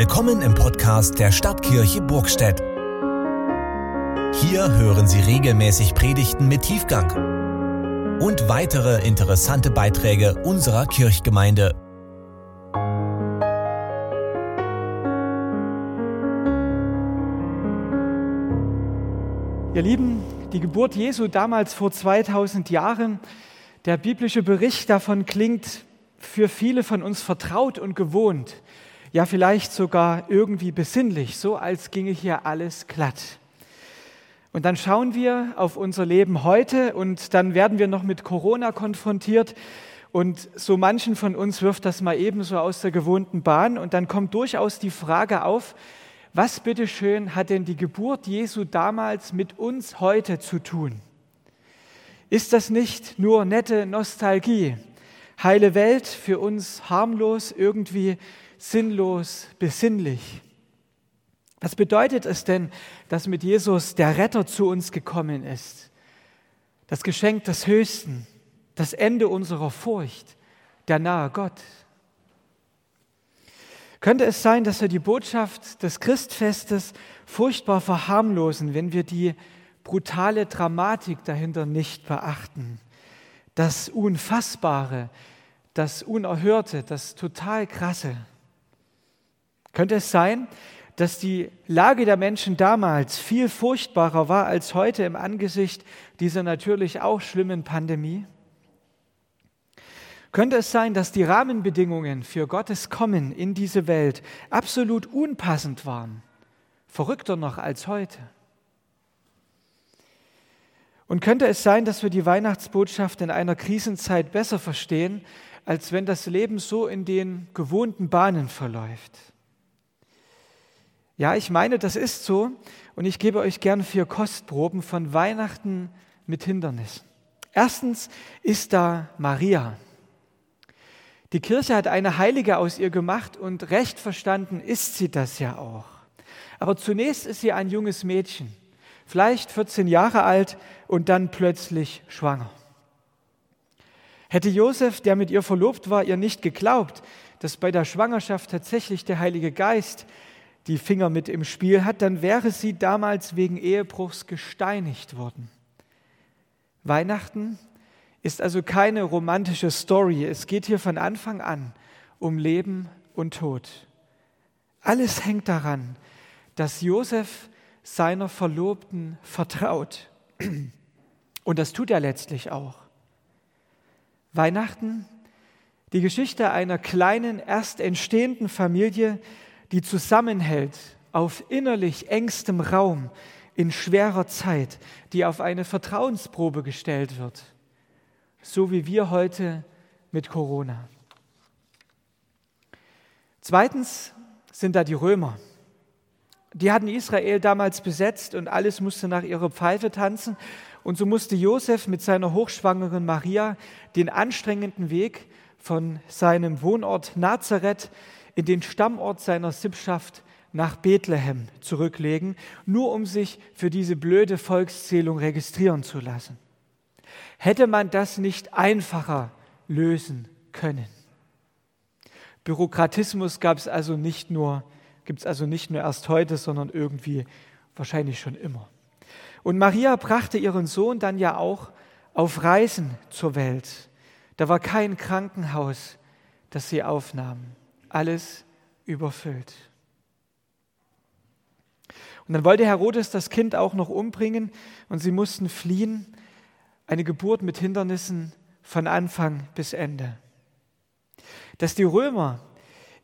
Willkommen im Podcast der Stadtkirche Burgstedt. Hier hören Sie regelmäßig Predigten mit Tiefgang und weitere interessante Beiträge unserer Kirchgemeinde. Ihr Lieben, die Geburt Jesu damals vor 2000 Jahren, der biblische Bericht davon klingt für viele von uns vertraut und gewohnt ja vielleicht sogar irgendwie besinnlich, so als ginge hier alles glatt. Und dann schauen wir auf unser Leben heute und dann werden wir noch mit Corona konfrontiert und so manchen von uns wirft das mal ebenso aus der gewohnten Bahn und dann kommt durchaus die Frage auf, was bitteschön hat denn die Geburt Jesu damals mit uns heute zu tun? Ist das nicht nur nette Nostalgie? Heile Welt für uns harmlos, irgendwie sinnlos, besinnlich. Was bedeutet es denn, dass mit Jesus der Retter zu uns gekommen ist? Das Geschenk des Höchsten, das Ende unserer Furcht, der nahe Gott. Könnte es sein, dass wir die Botschaft des Christfestes furchtbar verharmlosen, wenn wir die brutale Dramatik dahinter nicht beachten? Das Unfassbare, das Unerhörte, das total Krasse. Könnte es sein, dass die Lage der Menschen damals viel furchtbarer war als heute im Angesicht dieser natürlich auch schlimmen Pandemie? Könnte es sein, dass die Rahmenbedingungen für Gottes Kommen in diese Welt absolut unpassend waren, verrückter noch als heute? Und könnte es sein, dass wir die Weihnachtsbotschaft in einer Krisenzeit besser verstehen, als wenn das Leben so in den gewohnten Bahnen verläuft? Ja, ich meine, das ist so und ich gebe euch gern vier Kostproben von Weihnachten mit Hindernissen. Erstens ist da Maria. Die Kirche hat eine Heilige aus ihr gemacht und recht verstanden ist sie das ja auch. Aber zunächst ist sie ein junges Mädchen, vielleicht 14 Jahre alt und dann plötzlich schwanger. Hätte Josef, der mit ihr verlobt war, ihr nicht geglaubt, dass bei der Schwangerschaft tatsächlich der Heilige Geist die Finger mit im Spiel hat, dann wäre sie damals wegen Ehebruchs gesteinigt worden. Weihnachten ist also keine romantische Story. Es geht hier von Anfang an um Leben und Tod. Alles hängt daran, dass Josef seiner Verlobten vertraut. Und das tut er letztlich auch. Weihnachten, die Geschichte einer kleinen, erst entstehenden Familie, die zusammenhält auf innerlich engstem Raum in schwerer Zeit, die auf eine Vertrauensprobe gestellt wird, so wie wir heute mit Corona. Zweitens sind da die Römer. Die hatten Israel damals besetzt und alles musste nach ihrer Pfeife tanzen. Und so musste Josef mit seiner hochschwangeren Maria den anstrengenden Weg von seinem Wohnort Nazareth in den Stammort seiner Sippschaft nach Bethlehem zurücklegen, nur um sich für diese blöde Volkszählung registrieren zu lassen. Hätte man das nicht einfacher lösen können? Bürokratismus gab es also nicht nur, gibt es also nicht nur erst heute, sondern irgendwie wahrscheinlich schon immer. Und Maria brachte ihren Sohn dann ja auch auf Reisen zur Welt. Da war kein Krankenhaus, das sie aufnahmen alles überfüllt. Und dann wollte Herodes das Kind auch noch umbringen und sie mussten fliehen. Eine Geburt mit Hindernissen von Anfang bis Ende. Dass die Römer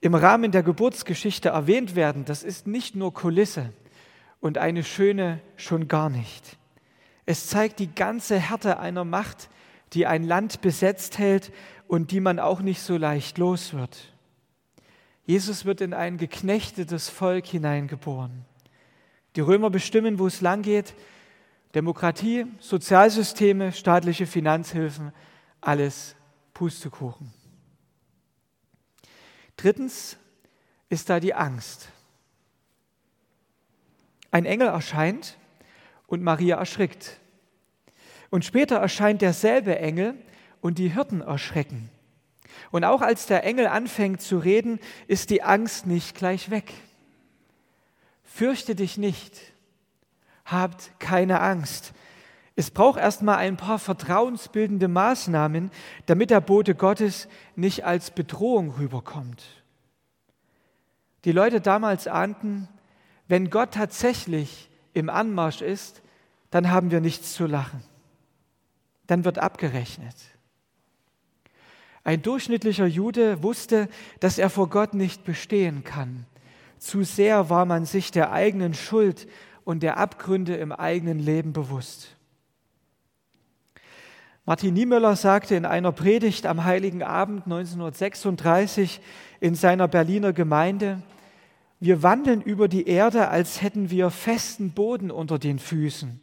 im Rahmen der Geburtsgeschichte erwähnt werden, das ist nicht nur Kulisse und eine schöne schon gar nicht. Es zeigt die ganze Härte einer Macht, die ein Land besetzt hält und die man auch nicht so leicht los wird. Jesus wird in ein geknechtetes Volk hineingeboren. Die Römer bestimmen, wo es lang geht. Demokratie, Sozialsysteme, staatliche Finanzhilfen, alles Pustekuchen. Drittens ist da die Angst. Ein Engel erscheint und Maria erschrickt. Und später erscheint derselbe Engel und die Hirten erschrecken. Und auch als der Engel anfängt zu reden, ist die Angst nicht gleich weg. fürchte dich nicht, habt keine Angst. Es braucht erstmal ein paar vertrauensbildende Maßnahmen, damit der Bote Gottes nicht als Bedrohung rüberkommt. Die Leute damals ahnten, wenn Gott tatsächlich im Anmarsch ist, dann haben wir nichts zu lachen. Dann wird abgerechnet. Ein durchschnittlicher Jude wusste, dass er vor Gott nicht bestehen kann. Zu sehr war man sich der eigenen Schuld und der Abgründe im eigenen Leben bewusst. Martin Niemöller sagte in einer Predigt am Heiligen Abend 1936 in seiner Berliner Gemeinde, wir wandeln über die Erde, als hätten wir festen Boden unter den Füßen.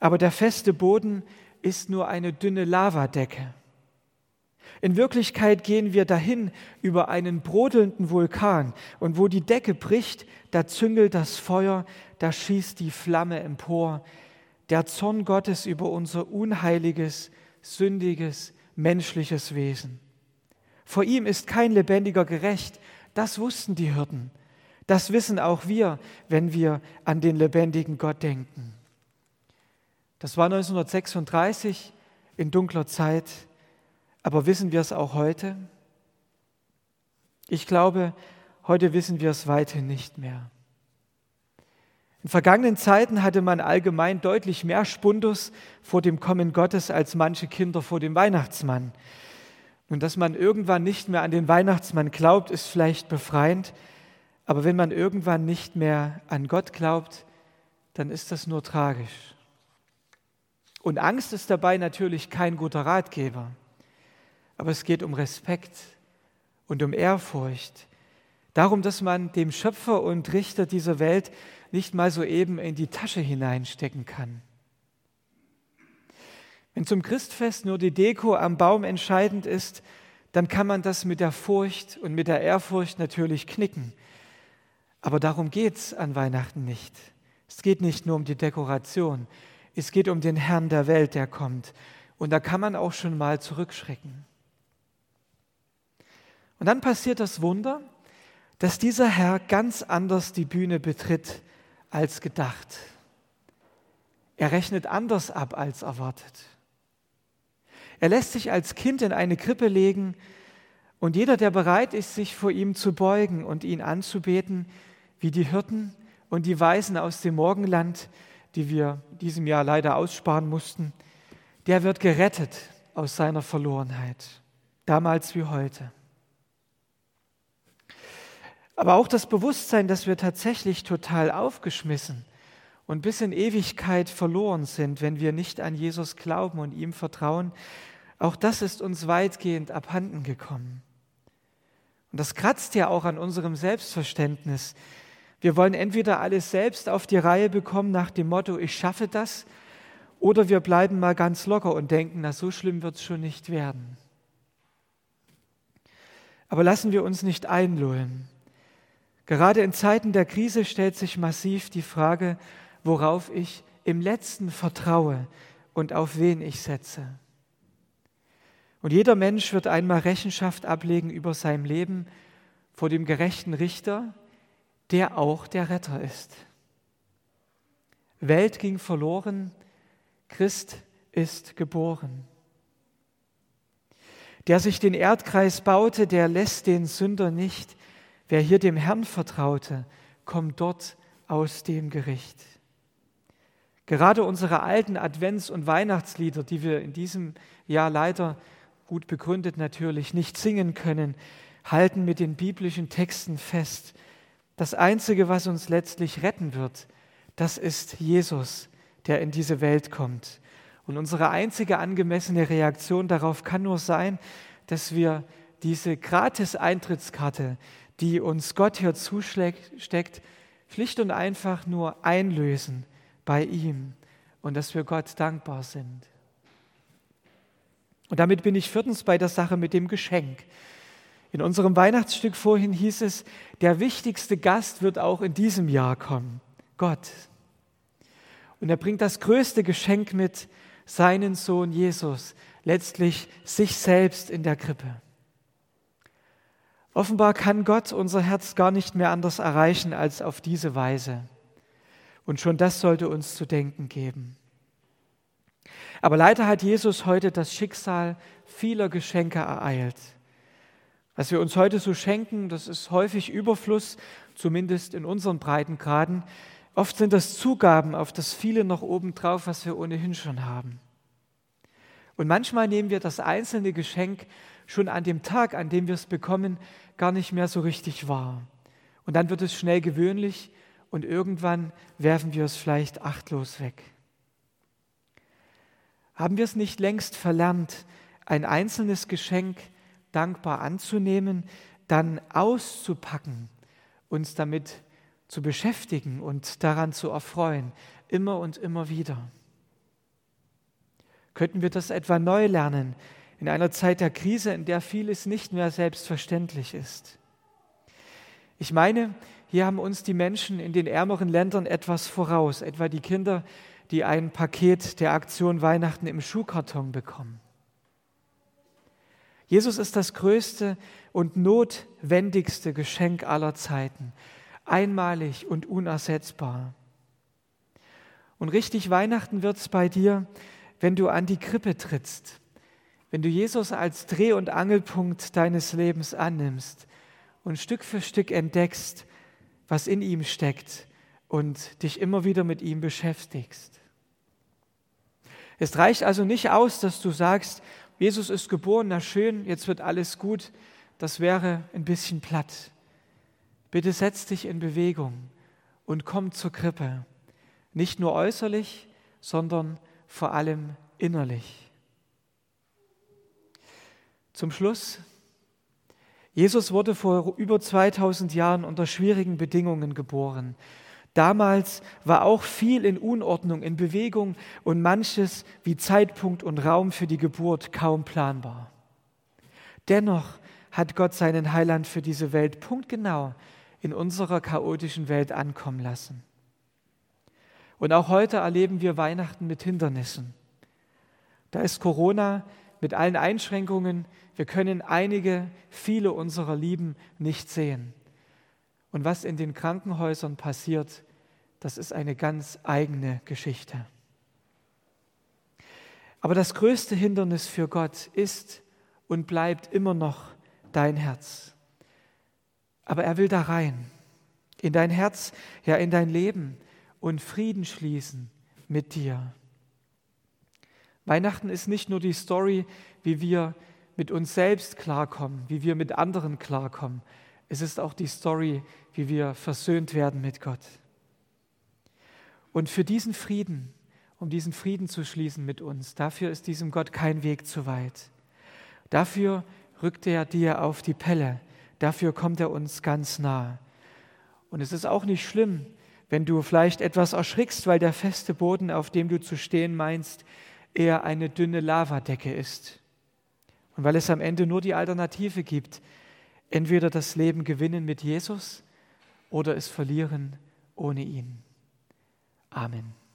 Aber der feste Boden ist nur eine dünne Lavadecke. In Wirklichkeit gehen wir dahin über einen brodelnden Vulkan und wo die Decke bricht, da züngelt das Feuer, da schießt die Flamme empor. Der Zorn Gottes über unser unheiliges, sündiges, menschliches Wesen. Vor ihm ist kein Lebendiger gerecht. Das wussten die Hirten. Das wissen auch wir, wenn wir an den lebendigen Gott denken. Das war 1936 in dunkler Zeit, aber wissen wir es auch heute? Ich glaube, heute wissen wir es weiterhin nicht mehr. In vergangenen Zeiten hatte man allgemein deutlich mehr Spundus vor dem Kommen Gottes als manche Kinder vor dem Weihnachtsmann. Und dass man irgendwann nicht mehr an den Weihnachtsmann glaubt, ist vielleicht befreiend, aber wenn man irgendwann nicht mehr an Gott glaubt, dann ist das nur tragisch. Und Angst ist dabei natürlich kein guter Ratgeber. Aber es geht um Respekt und um Ehrfurcht. Darum, dass man dem Schöpfer und Richter dieser Welt nicht mal so eben in die Tasche hineinstecken kann. Wenn zum Christfest nur die Deko am Baum entscheidend ist, dann kann man das mit der Furcht und mit der Ehrfurcht natürlich knicken. Aber darum geht es an Weihnachten nicht. Es geht nicht nur um die Dekoration, es geht um den Herrn der Welt, der kommt. Und da kann man auch schon mal zurückschrecken. Und dann passiert das Wunder, dass dieser Herr ganz anders die Bühne betritt als gedacht. Er rechnet anders ab als erwartet. Er lässt sich als Kind in eine Krippe legen und jeder, der bereit ist, sich vor ihm zu beugen und ihn anzubeten, wie die Hirten und die Weisen aus dem Morgenland, die wir diesem Jahr leider aussparen mussten, der wird gerettet aus seiner Verlorenheit, damals wie heute. Aber auch das Bewusstsein, dass wir tatsächlich total aufgeschmissen und bis in Ewigkeit verloren sind, wenn wir nicht an Jesus glauben und ihm vertrauen, auch das ist uns weitgehend abhanden gekommen. Und das kratzt ja auch an unserem Selbstverständnis, wir wollen entweder alles selbst auf die Reihe bekommen nach dem Motto, ich schaffe das, oder wir bleiben mal ganz locker und denken, na so schlimm wird es schon nicht werden. Aber lassen wir uns nicht einlullen. Gerade in Zeiten der Krise stellt sich massiv die Frage, worauf ich im letzten vertraue und auf wen ich setze. Und jeder Mensch wird einmal Rechenschaft ablegen über sein Leben vor dem gerechten Richter, der auch der Retter ist. Welt ging verloren, Christ ist geboren. Der sich den Erdkreis baute, der lässt den Sünder nicht. Wer hier dem Herrn vertraute, kommt dort aus dem Gericht. Gerade unsere alten Advents- und Weihnachtslieder, die wir in diesem Jahr leider gut begründet natürlich nicht singen können, halten mit den biblischen Texten fest. Das Einzige, was uns letztlich retten wird, das ist Jesus, der in diese Welt kommt. Und unsere einzige angemessene Reaktion darauf kann nur sein, dass wir diese Gratis-Eintrittskarte, die uns Gott hier zusteckt, schlicht und einfach nur einlösen bei ihm und dass wir Gott dankbar sind. Und damit bin ich viertens bei der Sache mit dem Geschenk. In unserem Weihnachtsstück vorhin hieß es, der wichtigste Gast wird auch in diesem Jahr kommen, Gott. Und er bringt das größte Geschenk mit, seinen Sohn Jesus, letztlich sich selbst in der Krippe. Offenbar kann Gott unser Herz gar nicht mehr anders erreichen als auf diese Weise. Und schon das sollte uns zu denken geben. Aber leider hat Jesus heute das Schicksal vieler Geschenke ereilt. Was wir uns heute so schenken, das ist häufig Überfluss, zumindest in unseren Breitengraden. Oft sind das Zugaben auf das viele noch obendrauf, was wir ohnehin schon haben. Und manchmal nehmen wir das einzelne Geschenk schon an dem Tag, an dem wir es bekommen, gar nicht mehr so richtig wahr. Und dann wird es schnell gewöhnlich und irgendwann werfen wir es vielleicht achtlos weg. Haben wir es nicht längst verlernt, ein einzelnes Geschenk dankbar anzunehmen, dann auszupacken, uns damit zu beschäftigen und daran zu erfreuen, immer und immer wieder? Könnten wir das etwa neu lernen in einer Zeit der Krise, in der vieles nicht mehr selbstverständlich ist? Ich meine, hier haben uns die Menschen in den ärmeren Ländern etwas voraus, etwa die Kinder, die ein Paket der Aktion Weihnachten im Schuhkarton bekommen. Jesus ist das größte und notwendigste Geschenk aller Zeiten, einmalig und unersetzbar. Und richtig Weihnachten wird es bei dir, wenn du an die Krippe trittst, wenn du Jesus als Dreh- und Angelpunkt deines Lebens annimmst und Stück für Stück entdeckst, was in ihm steckt und dich immer wieder mit ihm beschäftigst. Es reicht also nicht aus, dass du sagst, Jesus ist geboren, na schön, jetzt wird alles gut. Das wäre ein bisschen platt. Bitte setz dich in Bewegung und komm zur Krippe. Nicht nur äußerlich, sondern vor allem innerlich. Zum Schluss. Jesus wurde vor über 2000 Jahren unter schwierigen Bedingungen geboren. Damals war auch viel in Unordnung, in Bewegung und manches wie Zeitpunkt und Raum für die Geburt kaum planbar. Dennoch hat Gott seinen Heiland für diese Welt punktgenau in unserer chaotischen Welt ankommen lassen. Und auch heute erleben wir Weihnachten mit Hindernissen. Da ist Corona mit allen Einschränkungen. Wir können einige, viele unserer Lieben nicht sehen. Und was in den Krankenhäusern passiert, das ist eine ganz eigene Geschichte. Aber das größte Hindernis für Gott ist und bleibt immer noch dein Herz. Aber er will da rein, in dein Herz, ja in dein Leben und Frieden schließen mit dir. Weihnachten ist nicht nur die Story, wie wir mit uns selbst klarkommen, wie wir mit anderen klarkommen. Es ist auch die Story, wie wir versöhnt werden mit Gott. Und für diesen Frieden, um diesen Frieden zu schließen mit uns, dafür ist diesem Gott kein Weg zu weit. Dafür rückt er dir auf die Pelle. Dafür kommt er uns ganz nah. Und es ist auch nicht schlimm, wenn du vielleicht etwas erschrickst, weil der feste Boden, auf dem du zu stehen meinst, eher eine dünne Lavadecke ist. Und weil es am Ende nur die Alternative gibt, entweder das Leben gewinnen mit Jesus oder es verlieren ohne ihn. Amen.